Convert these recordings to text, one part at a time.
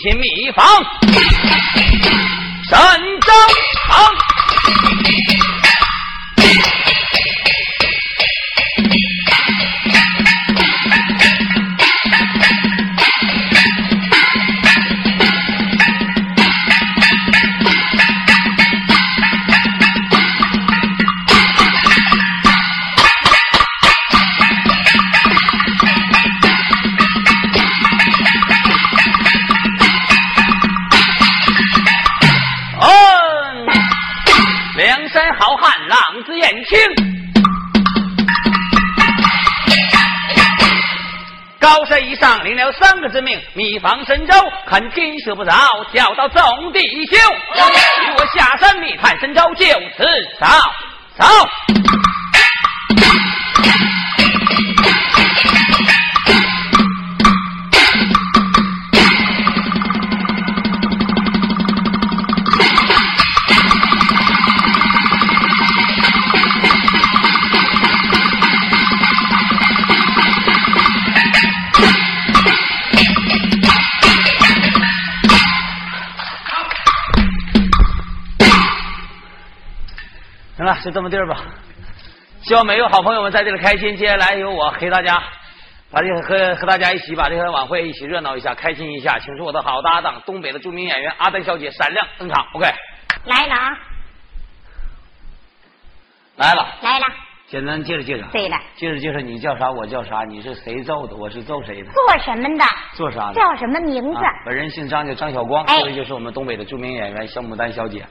个山好汉，浪子燕青高山一上领了三个之命，密防神州，看天色不早，叫到众弟兄，与我下山密探神州，就此走走。就这么地儿吧，希望每位好朋友们在这里开心。接下来由我陪大家，把这个和和大家一起把这个晚会一起热闹一下，开心一下。请出我的好搭档，东北的著名演员阿丹小姐闪亮登场。OK，来了啊，来了，来了。简单介绍介绍。对了，介绍介绍你叫啥，我叫啥，你是谁揍的，我是揍谁的？做什么的？做啥的？叫什么名字？本人姓张，叫张晓光，这位就是我们东北的著名演员小牡丹小姐。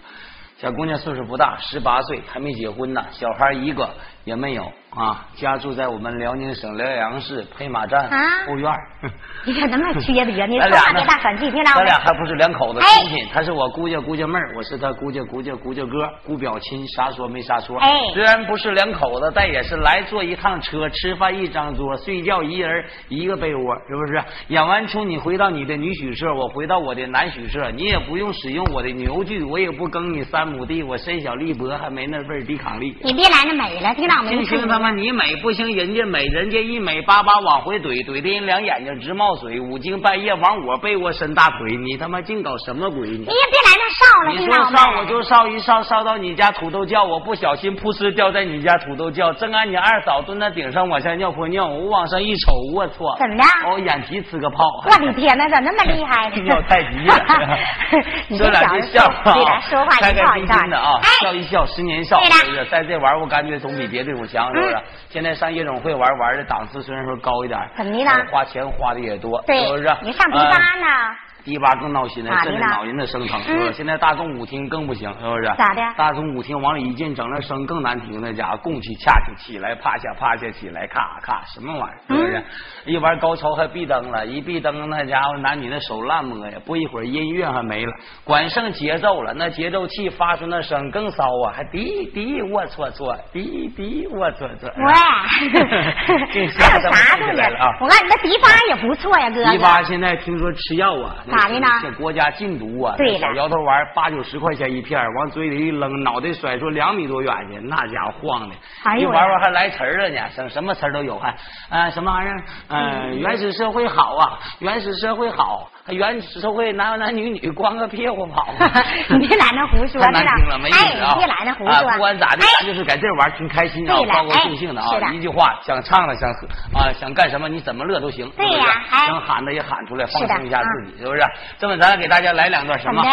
小姑娘岁数不大，十八岁，还没结婚呢，小孩一个也没有。啊，家住在我们辽宁省辽阳市配马站后院。你看那么缺德，你说话别大喘气，听着。咱俩还不是两口子亲戚，他是我姑家姑家妹儿，我是他姑家姑家姑家哥，姑表亲，啥说没啥说。哎，虽然不是两口子，但也是来坐一趟车，吃饭一张桌，睡觉一人一个被窝，是不是？演完出你回到你的女婿社，我回到我的男婿社，你也不用使用我的牛具，我也不耕你三亩地，我身小力薄，还没那份抵抗力。你别来那美了，听到没？听听他妈。你美不行，人家美，人家一美巴巴往回怼，怼的人两眼睛直冒水，五更半夜往我被窝伸大腿，你他妈净搞什么鬼？你你也别来那烧了，你说烧我就烧一烧，烧到你家土豆窖，我不小心扑哧掉在你家土豆窖，正按你二嫂蹲在顶上往下尿泼尿，我往上一瞅，我操！怎么的？我眼皮呲个泡！我的天哪，咋那么厉害呢？尿太急了。说两句笑话，说话开开心心的啊，笑一笑十年少，是不是？在这玩我感觉总比别的地方强，是不是？现在上夜总会玩玩的档次虽然说高一点，怎么的呢？花钱花的也多，是不是？你上迪吧呢？迪吧更闹心了，甚至脑仁子生疼？现在大众舞厅更不行，是不是？咋的？大众舞厅往里一进，整那声更难听，那家伙供起恰起起来趴下趴下起来咔咔什么玩意儿？是不是？一玩高潮还闭灯了，一闭灯那家伙男女那手乱摸呀，不一会儿音乐还没了，管剩节奏了，那节奏器发出那声更骚啊，还滴滴我搓搓，滴滴我搓搓。喂，还有啥东西？我看你那迪吧也不错呀，哥。迪吧现在听说吃药啊。咋的呢？这国家禁毒啊！对小摇头丸八九十块钱一片，往嘴里一扔，脑袋甩出两米多远去，那家伙晃的。一玩玩还来词儿了呢，什什么词儿都有，还啊什么玩意儿？嗯，原始社会好啊，原始社会好，原始社会男男女女光个屁股跑。你别懒得胡说，太难听了，没意思啊！别懒得胡说。不管咋的，咱就是在这玩挺开心啊，高高兴兴的啊！一句话，想唱的想啊想干什么，你怎么乐都行。对呀，想喊的也喊出来，放松一下自己，是不是？这么，咱给大家来两段什么？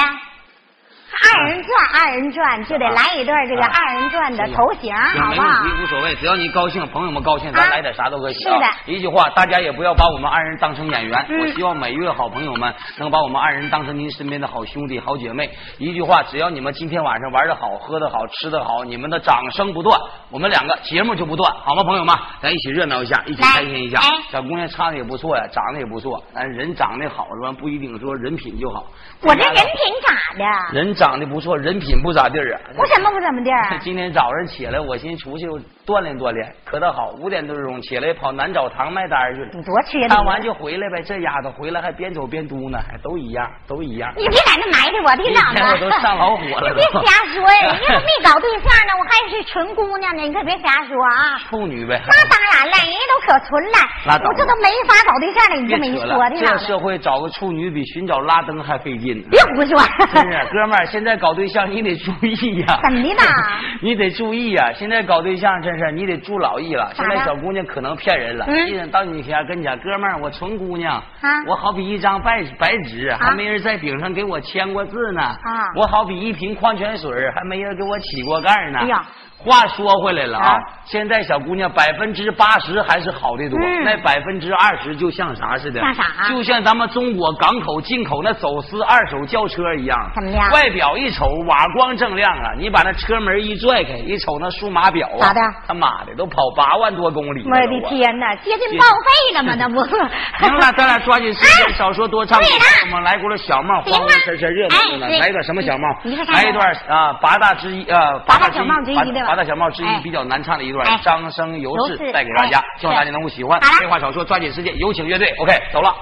二人转，二人转就得来一段这个二人转的头型，好不好？无所谓，只要你高兴，朋友们高兴，咱来点啥都可以。是的，一句话，大家也不要把我们二人当成演员。我希望每一位好朋友们能把我们二人当成您身边的好兄弟、好姐妹。一句话，只要你们今天晚上玩的好、喝的好、吃的好，你们的掌声不断，我们两个节目就不断，好吗？朋友们，咱一起热闹一下，一起开心一下。小姑娘唱的也不错呀，长得也不错，但人长得好是吧？不一定说人品就好。我这人品咋的？人长。长得得不错，人品不咋地儿啊。我什么不怎么地儿？今天早上起来，我寻思出去锻炼锻炼，可倒好，五点多钟起来跑南澡堂卖单去了。你多缺德！看完就回来呗。这丫头回来还边走边嘟呢，还都一样，都一样。你别在那埋汰我，听长 一天我都上老火了 你别瞎说呀！你可没搞对象呢，我还是纯姑娘呢，你可别瞎说啊！处女呗。那当然了，人家都可纯了，我这都没法搞对象了，你这么一说，的，这社会找个处女比寻找拉登还费劲呢。别胡说！真是，哥们儿，现在搞对象你得注意呀、怎么的呢？你得注意呀、现在搞对象真是你得注老意了。现在小姑娘可能骗人了。嗯。一人到你家跟前，哥们儿，我纯姑娘，啊。我好比一张白白纸，还没人在顶上给我签过字呢。啊。我好比一瓶矿泉水，还没人给我起过盖呢。哎呀话说回来了啊，啊现在小姑娘百分之八十还是好的多，嗯那百分之二十就像啥似的？像啥就像咱们中国港口进口那走私二手轿车一样。怎么样外表一瞅瓦光锃亮啊，你把那车门一拽开，一瞅那数码表啊，咋的他妈的都跑八万多公里了。我的！天哪，接近报废了吗？那不。行了，咱俩抓紧时间，少说多唱。对了我们来过了小帽，行啊黄黄神神热闹热闹。哎对来一段什么小帽？来一段啊，八大之一啊，八大之小帽之一八对吧八大小帽之一哎比较难唱的一段哎，张生游游氏氏带给大家哎，希望大家能够喜欢。废话少说，抓紧时间，有请乐队。OK，走了。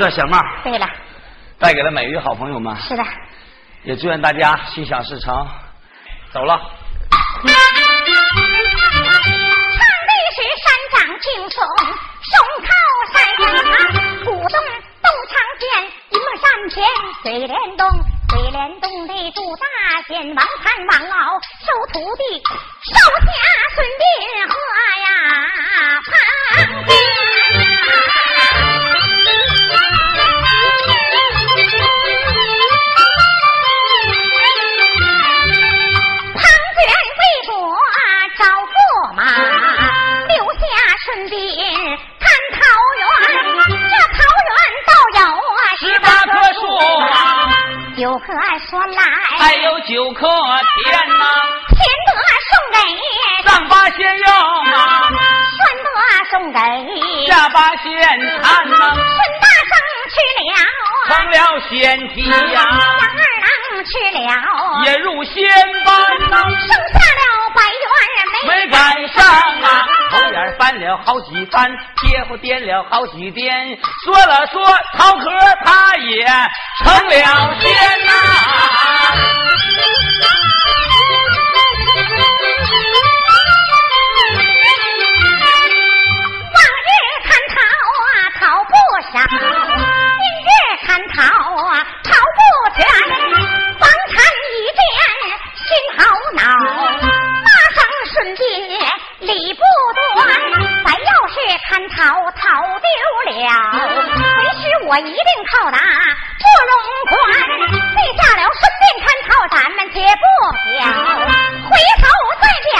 段小帽对了，带给了每一位好朋友们，是的。也祝愿大家心想事成。走了。唱的是山长青松，松靠山上东东长剑，一梦山前水帘洞，水帘洞里住大仙，王禅王敖收徒弟，手下孙膑和呀庞涓。九颗说来，还有九颗甜呐，田得送给。上八仙用啊，酸得送给。下八仙看呐，孙大圣去了，成了仙体呀，杨二郎去了，也入仙班呐，剩下了百元没赶上啊，头眼翻了好几番，贴乎颠了好几颠，说了说曹壳他也成了仙呐。往理不短。咱要是贪逃逃丢了，为师我一定靠打不容宽。立下了顺便贪逃，咱们且不表，回头再表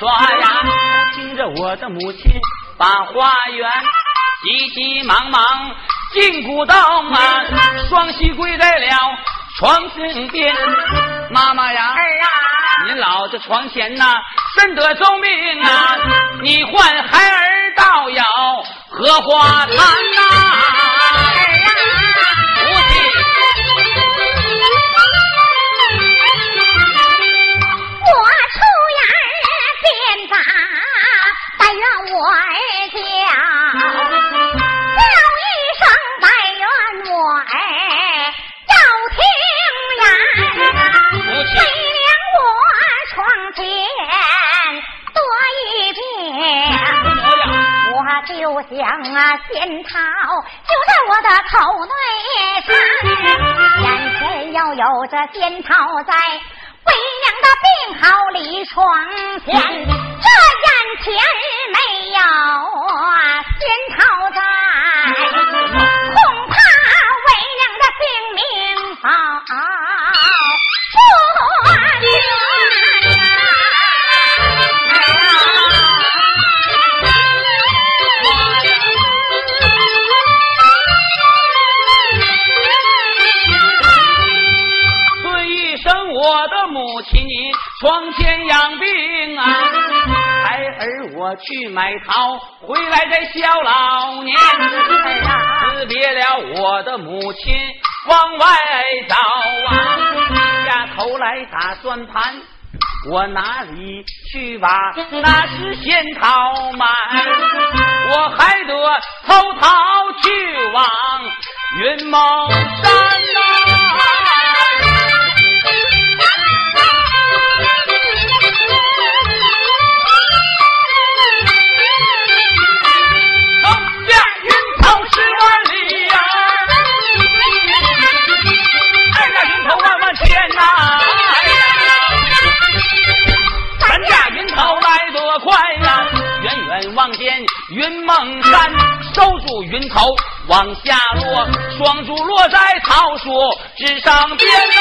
来玩耍呀，听着我的母亲把花园急急忙忙进古洞啊，双膝跪在了床身边，妈妈呀，儿啊。您老在床前呐，深得重病啊，你唤孩儿到要荷花潭呐、母我儿叫，叫一声，但愿我儿要听呀。你飞梁我窗前多一遍，我就想啊，仙桃就在我的口内藏，眼前要有这仙桃在。去买桃，回来再孝老年。辞别了我的母亲，往外走啊，下头来打算盘，我哪里去吧？那是仙桃满，我还得偷桃去往云梦山在桃树枝上边呐。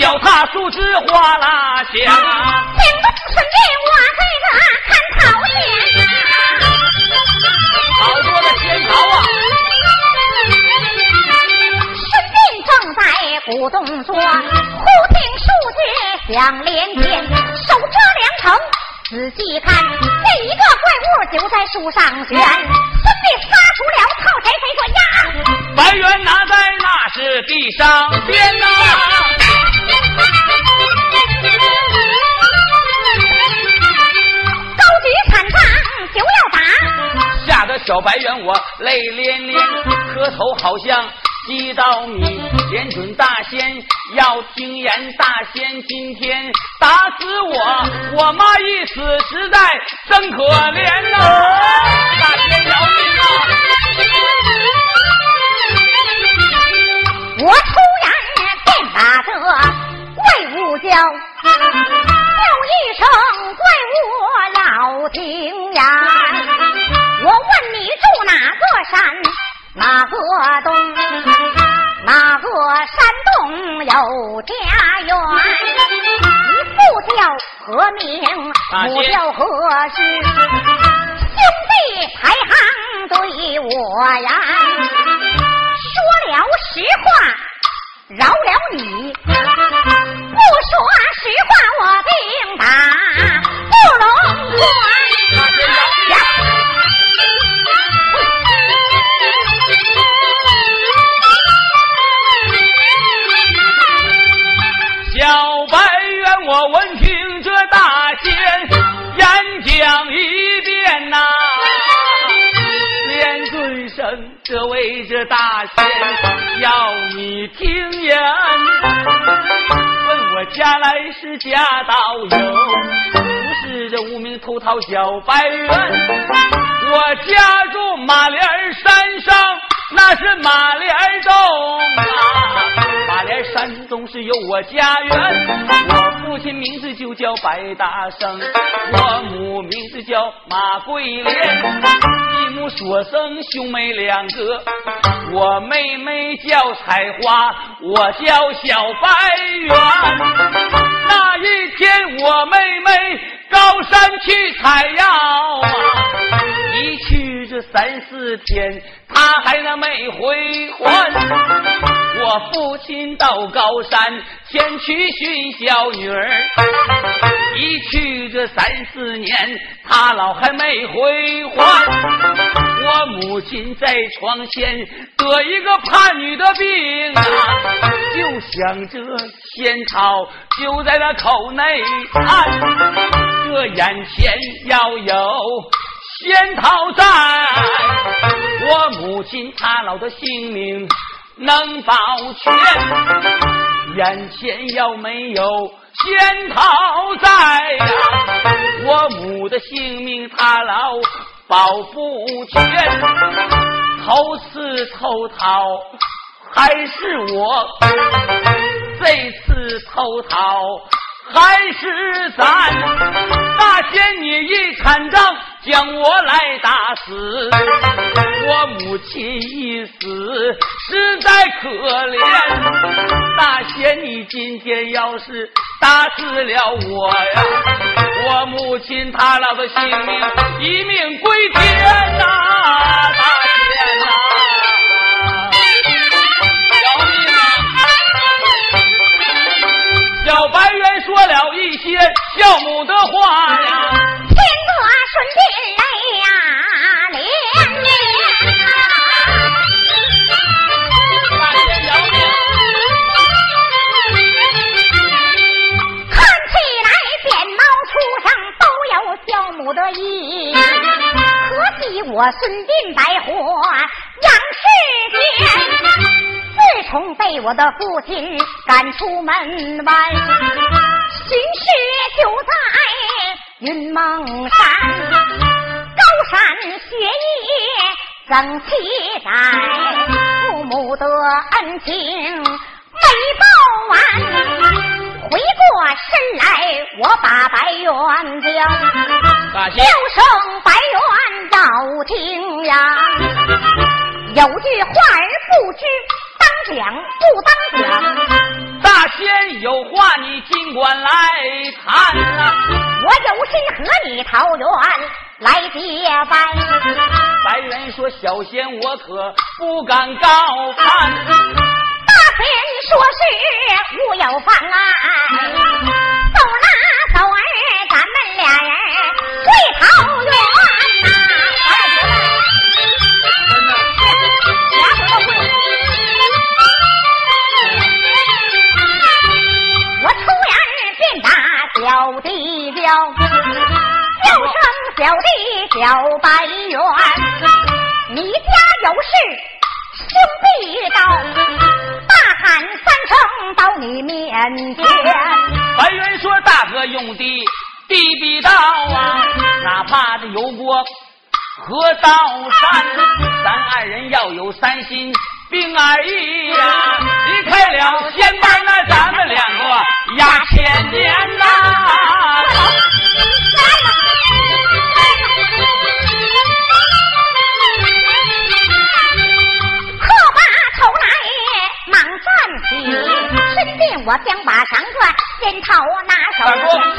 脚踏树枝哗啦响，听不顺便我在这看桃仙好多的仙桃啊！顺便正在鼓动着，忽听树枝响连天，手遮两成。仔细看，这一个怪物就在树上悬，顺便撒出了套谁谁说呀？白猿拿在？那是地上边呐。高举禅杖就要打，吓得小白猿我泪涟涟，磕头好像祭到你，连准大仙要听言，大仙今天打死我，我妈一死实在真可怜呐，大仙饶命啊！我突然便打这怪物叫，叫一声怪物老听言。我问你住哪个山，哪个洞，哪个山洞有家园？你父叫何名？母叫何氏？兄弟排行对我呀。说了实话，饶了你；不说实话，我定打不龙关。是家道有，不是这无名偷桃小白猿。我家住马莲山上，那是马莲洞啊，马莲山中是有我家园。父亲名字就叫白大生，我母名字叫马桂莲。母所生兄妹两个，我妹妹叫采花，我叫小白猿。那一天我妹妹高山去采药啊，一去这三四天，她还那没回还。我父亲到高山前去寻小女儿，一去这三四年，他老还没回还。我母亲在床前得一个怕女的病啊，就想着仙桃就在那口内含，这眼前要有仙桃在，我母亲她老的性命。能保全，眼前要没有仙桃在呀，我母的性命他老保不全。头次偷桃还是我，这次偷桃还是咱。大仙你一砍账，将我来打死。我母亲一死，实在可怜。大仙，你今天要是打死了我呀，我母亲她老的性命一命归天呐！大仙呐，啊！小白猿说了一些孝母的话呀，孙膑呀，连呀，看起来，扁毛出生都有孝母的意。可惜我孙膑白活，养世间。自从被我的父亲赶出门外，巡视就在。云梦山。高山雪夜怎期待？父母的恩情没报完。回过身来，我把白猿叫，叫声白猿要听呀。有句话儿不知当讲不当讲，大仙有话你尽管来谈呐。我有心和你桃园来结拜。白猿说：“小仙我可不敢高攀。”大仙说是无有妨碍，走啦走儿，咱们俩人回桃园呐。我抽烟便打小弟叫，叫声小弟小白猿，你家有事兄弟到，大喊三声到你面前。白猿说：“大哥用的地必道啊，哪怕这油锅河道山，咱二人要有三心。”病儿一呀，离开了仙班，那咱们两个压千年呐。我将把长转仙桃拿手，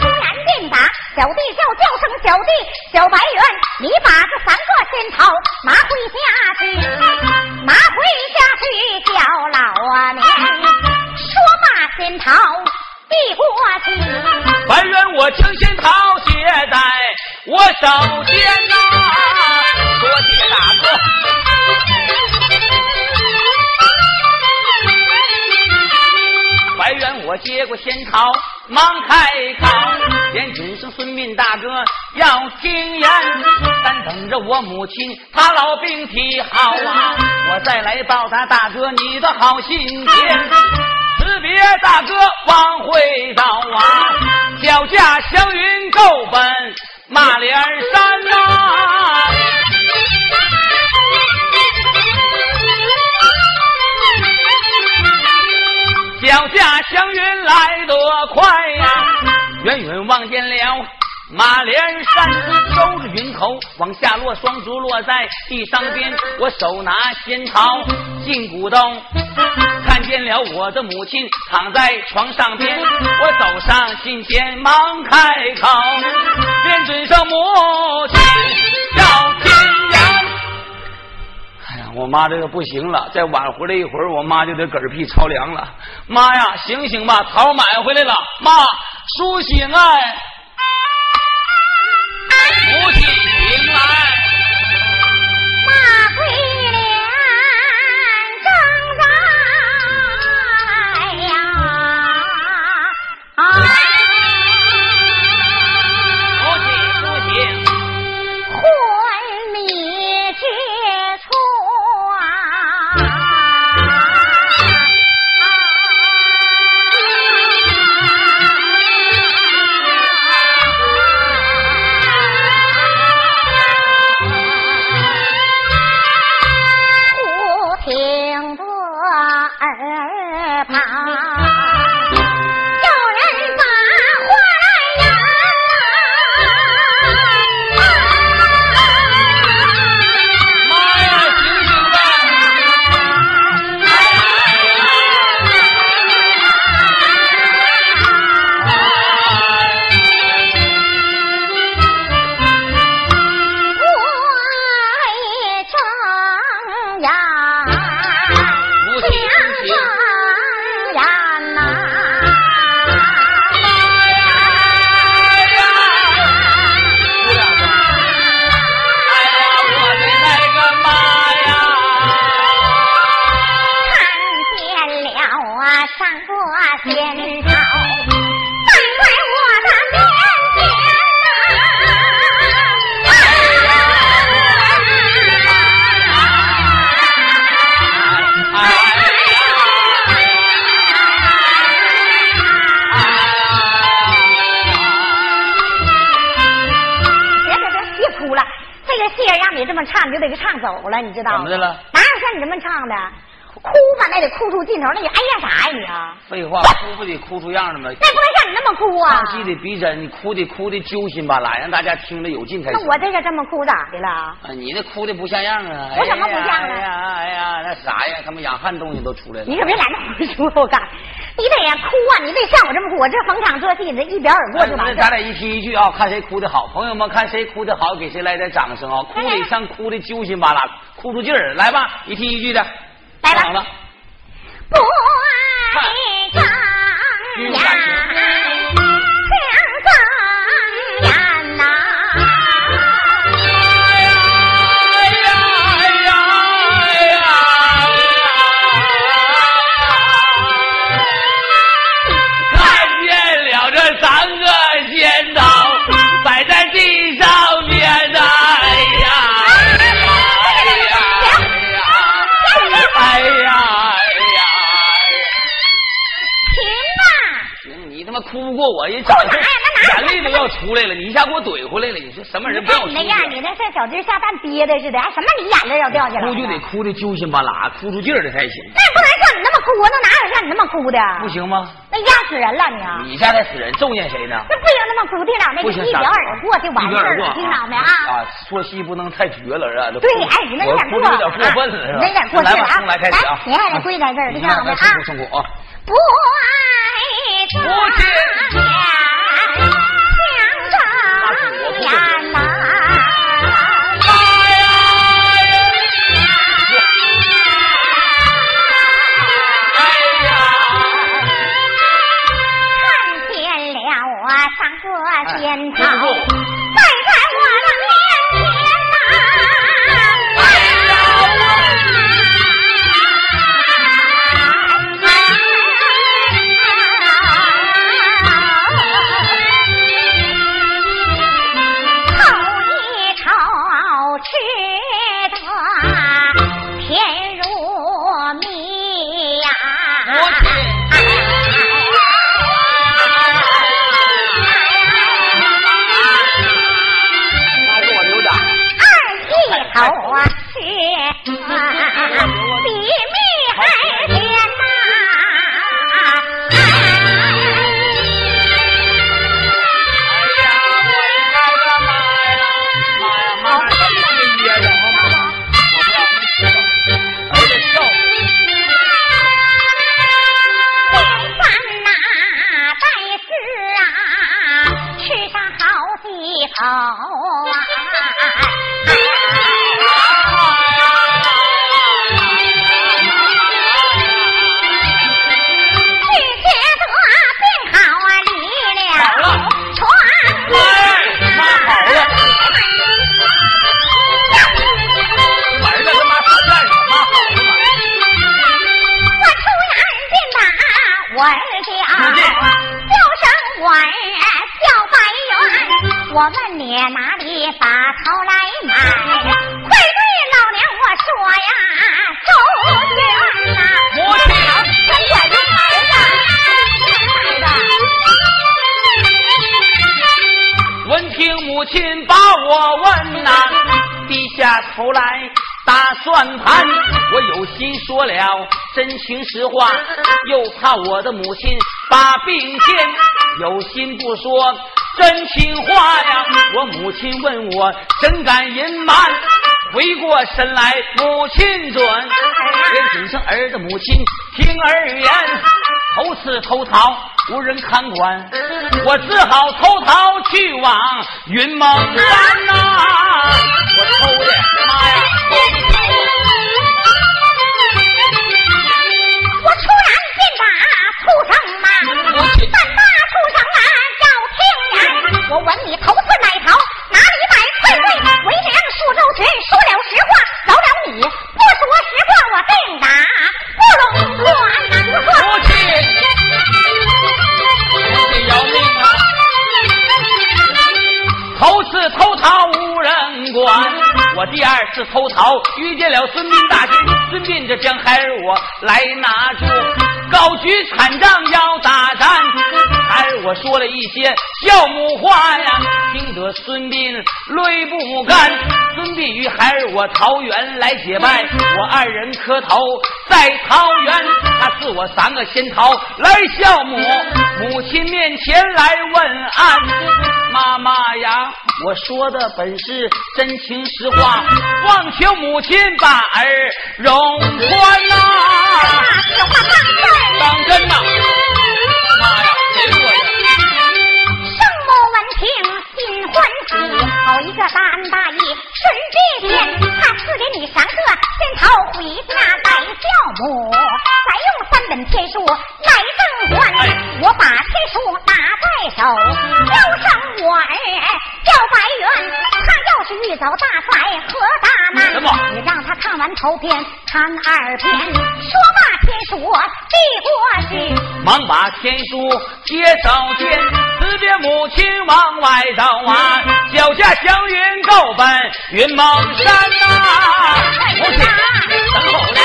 突然便打小弟叫叫声小弟小白猿，你把这三个仙桃拿回家去。拿回家去叫老娘，说罢仙桃递过去。白猿我将仙桃携在我手间呐，多谢大哥。我接过仙桃，忙开口，连准生孙膑大哥要听言，但等着我母亲她老病体好啊，我再来报答大哥你的好心田。辞别大哥往回走啊，脚驾祥云够奔马连山呐。脚下祥云来得快呀，远远望见了马连山，收着云头往下落，双足落在地上边。我手拿仙桃进古洞，看见了我的母亲躺在床上边。我走上近前，忙开口，便尊上母亲要听言。我妈这个不行了，再晚回来一会儿，我妈就得嗝屁着凉了。妈呀，醒醒吧，桃买回来了，妈，苏醒哎，母亲醒来，马桂走了，你知道吗？怎么的了？哪有像你这么唱的？哭吧，那得哭出劲头，那你哎呀啥呀你啊？废话，哭不得哭出样了吗？那不能像你那么哭啊！唱戏得逼真，你哭得哭的揪心巴拉，让大家听着有劲才行。那我这个这么哭咋的了？啊，你那哭的不像样啊！我怎么不像了哎呀哎呀，那啥呀，他们养汉东西都出来了。你可别来那胡说，我告诉你，你得呀哭啊，你得像我这么哭，我这逢场作戏，这一表而过就完了。那咱俩一提一句啊，看谁哭的好。朋友们，看谁哭的好，给谁来点掌声啊！哭得像哭的揪心巴拉，哭出劲儿来吧！一提一句的，来吧。不爱张眼，什么人不让我出去？你那样，你那像小鸡下蛋憋的似的，还什么你眼泪要掉下来？哭就得哭的揪心巴拉，哭出劲儿来才行，那也不能像你那么哭，那哪有像你那么哭的？不，行吗？那压死人了你啊！你家才死人，咒念谁呢？那不行那么哭，听着没？一表而过就完事儿了，听着没啊？啊，说戏不能太绝了，是吧？对，哎，你那有点过，有点过分了，是吧？那有点过劲来吧，了啊！从来开始啊！你还得跪在这儿，听着没啊？辛苦啊！不爱张眼，想把我问呐、低下头来打算盘。我有心说了真情实话，又怕我的母亲把病添，有心不说真情话呀。我母亲问我怎敢隐瞒，回过神来母亲准，连只剩儿子母亲听儿言，头次偷逃无人看管，我只好偷逃去往云梦山呐、我偷的妈呀！我突然见打畜生嘛，我去但那畜生啊要听言，我问你头次买桃，哪里买？快对，为娘数周全，说了实话，饶了你；不说实话，我定打不容管呐！我说我去，这要命啊！头次偷桃无人管，我第二次偷桃遇见了孙膑大军，孙膑这将孩儿我来拿住，高举禅杖要打战。孩儿我说了一些孝母话呀，听得孙膑泪不干。孙膑与孩儿我桃园来结拜，我二人磕头在桃园，他赐我三个仙桃来孝母，母亲面前来问安。妈妈呀，我说的本是真情实话，望求母亲把儿容宽呐。这话当真？当真呐！心欢喜，好一个大恩大义顺便仙，他赐给你三个仙桃回家带孝母，再用三本天书来赠还。我把天书拿在手，交上我儿叫白猿，他要是遇遭大灾和大难，你让他看完头篇看二篇，说罢天书。忙把天书接手见，辞别母亲往外走啊，脚下祥云够奔云梦山呐、母亲等候了。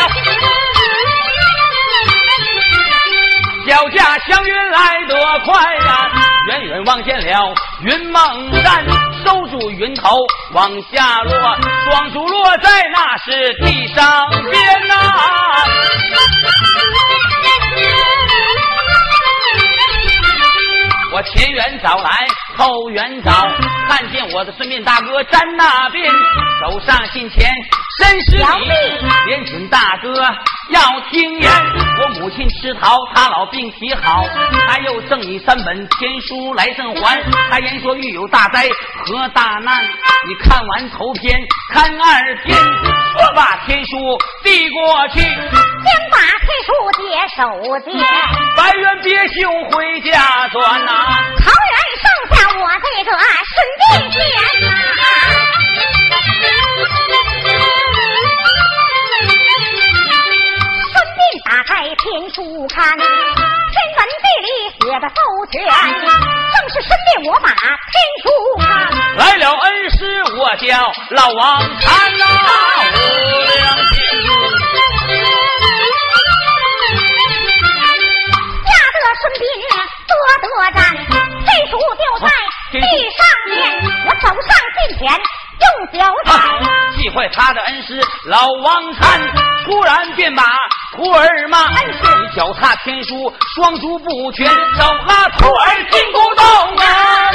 脚下祥云来得快呀、远远望见了云梦山，收住云头往下落，双足落在那是地上边呐、我前缘早来后缘早，看见我的孙膑大哥站那边，走上信钱伸十小里弟，连准大哥要听言。我母亲吃桃，他老病体好，他又赠你三本天书来赠还。他言说遇有大灾和大难，你看完头篇，看二篇，我把天书递过去，先把天书接手接，白猿别兄回家转呐、桃园剩下我这个顺便仙呐。顺便打开天书看，天文地理写的周全，正是顺便我把天书看。来了恩师，我叫老王看呐、无量战，天书就在地上面，我走上近前用脚踩。啊！气坏他的恩师老王禅，突然便把徒儿骂：恩师，你脚踏天书，双足不全，手拉徒儿进古洞啊！